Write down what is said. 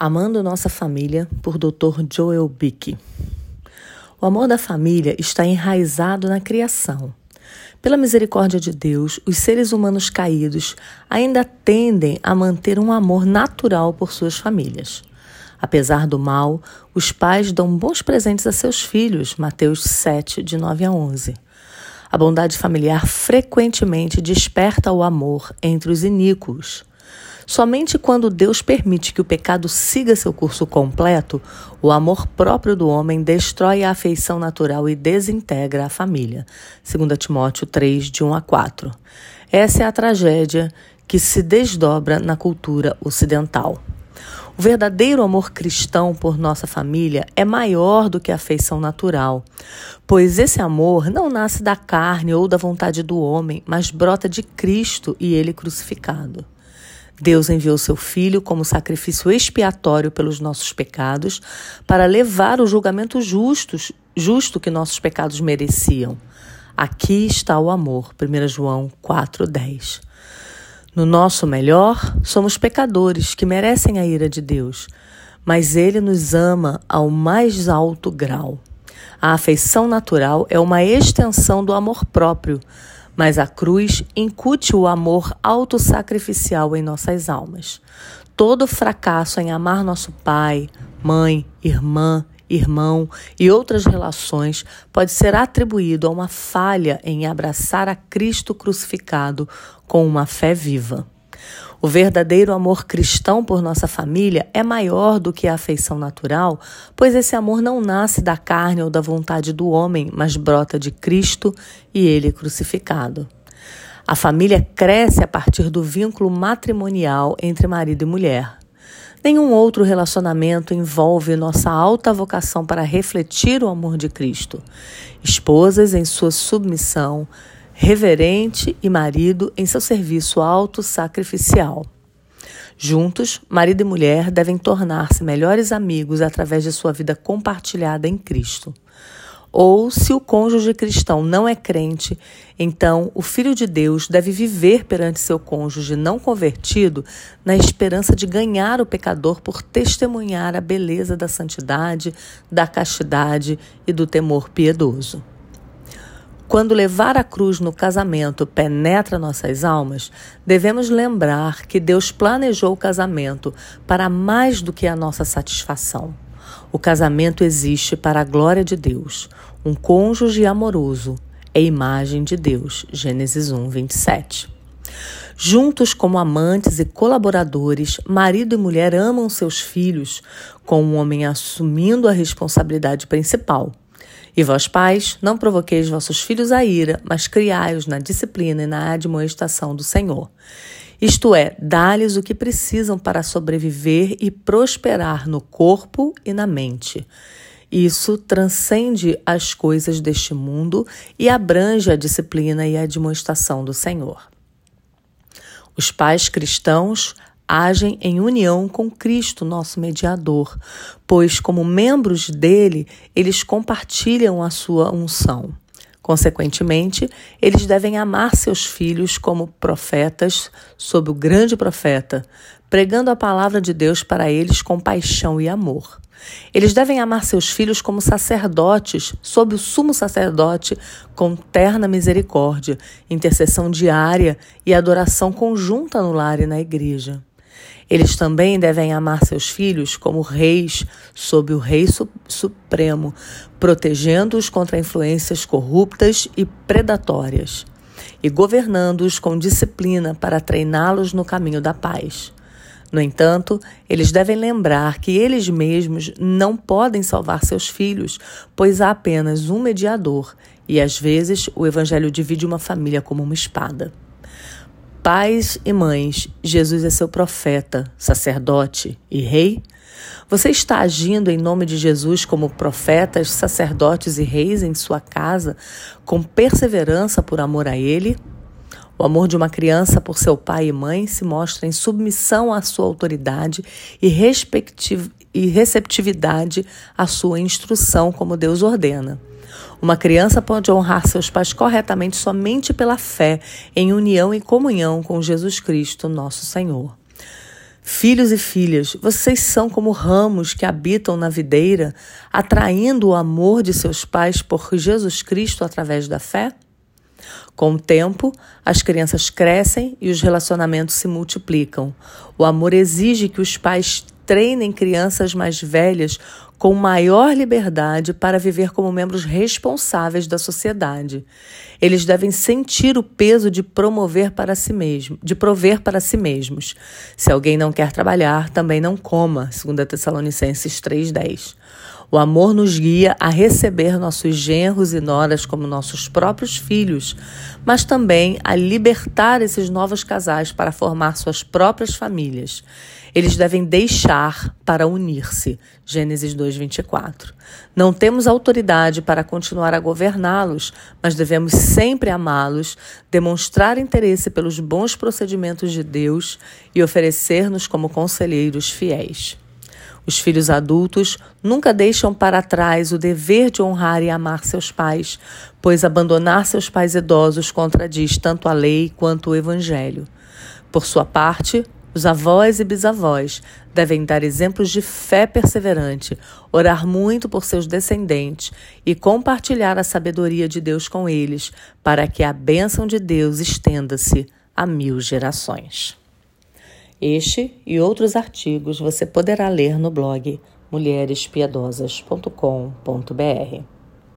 Amando Nossa Família, por Dr. Joel Bick. O amor da família está enraizado na criação. Pela misericórdia de Deus, os seres humanos caídos ainda tendem a manter um amor natural por suas famílias. Apesar do mal, os pais dão bons presentes a seus filhos, Mateus 7, de 9 a 11. A bondade familiar frequentemente desperta o amor entre os iníquos. Somente quando Deus permite que o pecado siga seu curso completo, o amor próprio do homem destrói a afeição natural e desintegra a família. 2 Timóteo 3, de 1 a 4. Essa é a tragédia que se desdobra na cultura ocidental. O verdadeiro amor cristão por nossa família é maior do que a afeição natural, pois esse amor não nasce da carne ou da vontade do homem, mas brota de Cristo e ele crucificado. Deus enviou seu Filho como sacrifício expiatório pelos nossos pecados, para levar o julgamento justos, justo que nossos pecados mereciam. Aqui está o amor. 1 João 4,10. No nosso melhor, somos pecadores que merecem a ira de Deus, mas Ele nos ama ao mais alto grau. A afeição natural é uma extensão do amor próprio mas a cruz incute o amor autossacrificial em nossas almas. Todo fracasso em amar nosso pai, mãe, irmã, irmão e outras relações pode ser atribuído a uma falha em abraçar a Cristo crucificado com uma fé viva. O verdadeiro amor cristão por nossa família é maior do que a afeição natural, pois esse amor não nasce da carne ou da vontade do homem, mas brota de Cristo e ele crucificado. A família cresce a partir do vínculo matrimonial entre marido e mulher. Nenhum outro relacionamento envolve nossa alta vocação para refletir o amor de Cristo. Esposas em sua submissão, reverente e marido em seu serviço auto-sacrificial. Juntos, marido e mulher devem tornar-se melhores amigos através de sua vida compartilhada em Cristo. Ou, se o cônjuge cristão não é crente, então o filho de Deus deve viver perante seu cônjuge não convertido na esperança de ganhar o pecador por testemunhar a beleza da santidade, da castidade e do temor piedoso. Quando levar a cruz no casamento penetra nossas almas, devemos lembrar que Deus planejou o casamento para mais do que a nossa satisfação. O casamento existe para a glória de Deus. Um cônjuge amoroso é imagem de Deus. Gênesis 1, 27. Juntos como amantes e colaboradores, marido e mulher amam seus filhos, com o homem assumindo a responsabilidade principal. E vós, pais, não provoqueis vossos filhos a ira, mas criai-os na disciplina e na admoestação do Senhor. Isto é, dá-lhes o que precisam para sobreviver e prosperar no corpo e na mente. Isso transcende as coisas deste mundo e abrange a disciplina e a admoestação do Senhor. Os pais cristãos agem em união com Cristo, nosso mediador, pois, como membros dele, eles compartilham a sua unção. Consequentemente, eles devem amar seus filhos como profetas sob o grande profeta, pregando a palavra de Deus para eles com paixão e amor. Eles devem amar seus filhos como sacerdotes, sob o sumo sacerdote, com terna misericórdia, intercessão diária e adoração conjunta no lar e na igreja. Eles também devem amar seus filhos como reis sob o Rei Supremo, protegendo-os contra influências corruptas e predatórias, e governando-os com disciplina para treiná-los no caminho da paz. No entanto, eles devem lembrar que eles mesmos não podem salvar seus filhos, pois há apenas um mediador, e às vezes o Evangelho divide uma família como uma espada. Pais e mães, Jesus é seu profeta, sacerdote e rei? Você está agindo em nome de Jesus como profetas, sacerdotes e reis em sua casa, com perseverança por amor a Ele? O amor de uma criança por seu pai e mãe se mostra em submissão à sua autoridade e, e receptividade à sua instrução, como Deus ordena. Uma criança pode honrar seus pais corretamente somente pela fé, em união e comunhão com Jesus Cristo, nosso Senhor. Filhos e filhas, vocês são como ramos que habitam na videira, atraindo o amor de seus pais por Jesus Cristo através da fé? Com o tempo, as crianças crescem e os relacionamentos se multiplicam. O amor exige que os pais treinem crianças mais velhas com maior liberdade para viver como membros responsáveis da sociedade. Eles devem sentir o peso de promover para si mesmo, de prover para si mesmos. Se alguém não quer trabalhar, também não coma, segundo Tessalonicenses 3:10. O amor nos guia a receber nossos genros e noras como nossos próprios filhos, mas também a libertar esses novos casais para formar suas próprias famílias. Eles devem deixar para unir-se. Gênesis 2:24. Não temos autoridade para continuar a governá-los, mas devemos sempre amá-los, demonstrar interesse pelos bons procedimentos de Deus e oferecer-nos como conselheiros fiéis. Os filhos adultos nunca deixam para trás o dever de honrar e amar seus pais, pois abandonar seus pais idosos contradiz tanto a lei quanto o evangelho. Por sua parte, os avós e bisavós devem dar exemplos de fé perseverante, orar muito por seus descendentes e compartilhar a sabedoria de Deus com eles, para que a bênção de Deus estenda-se a mil gerações. Este e outros artigos você poderá ler no blog mulherespiedosas.com.br.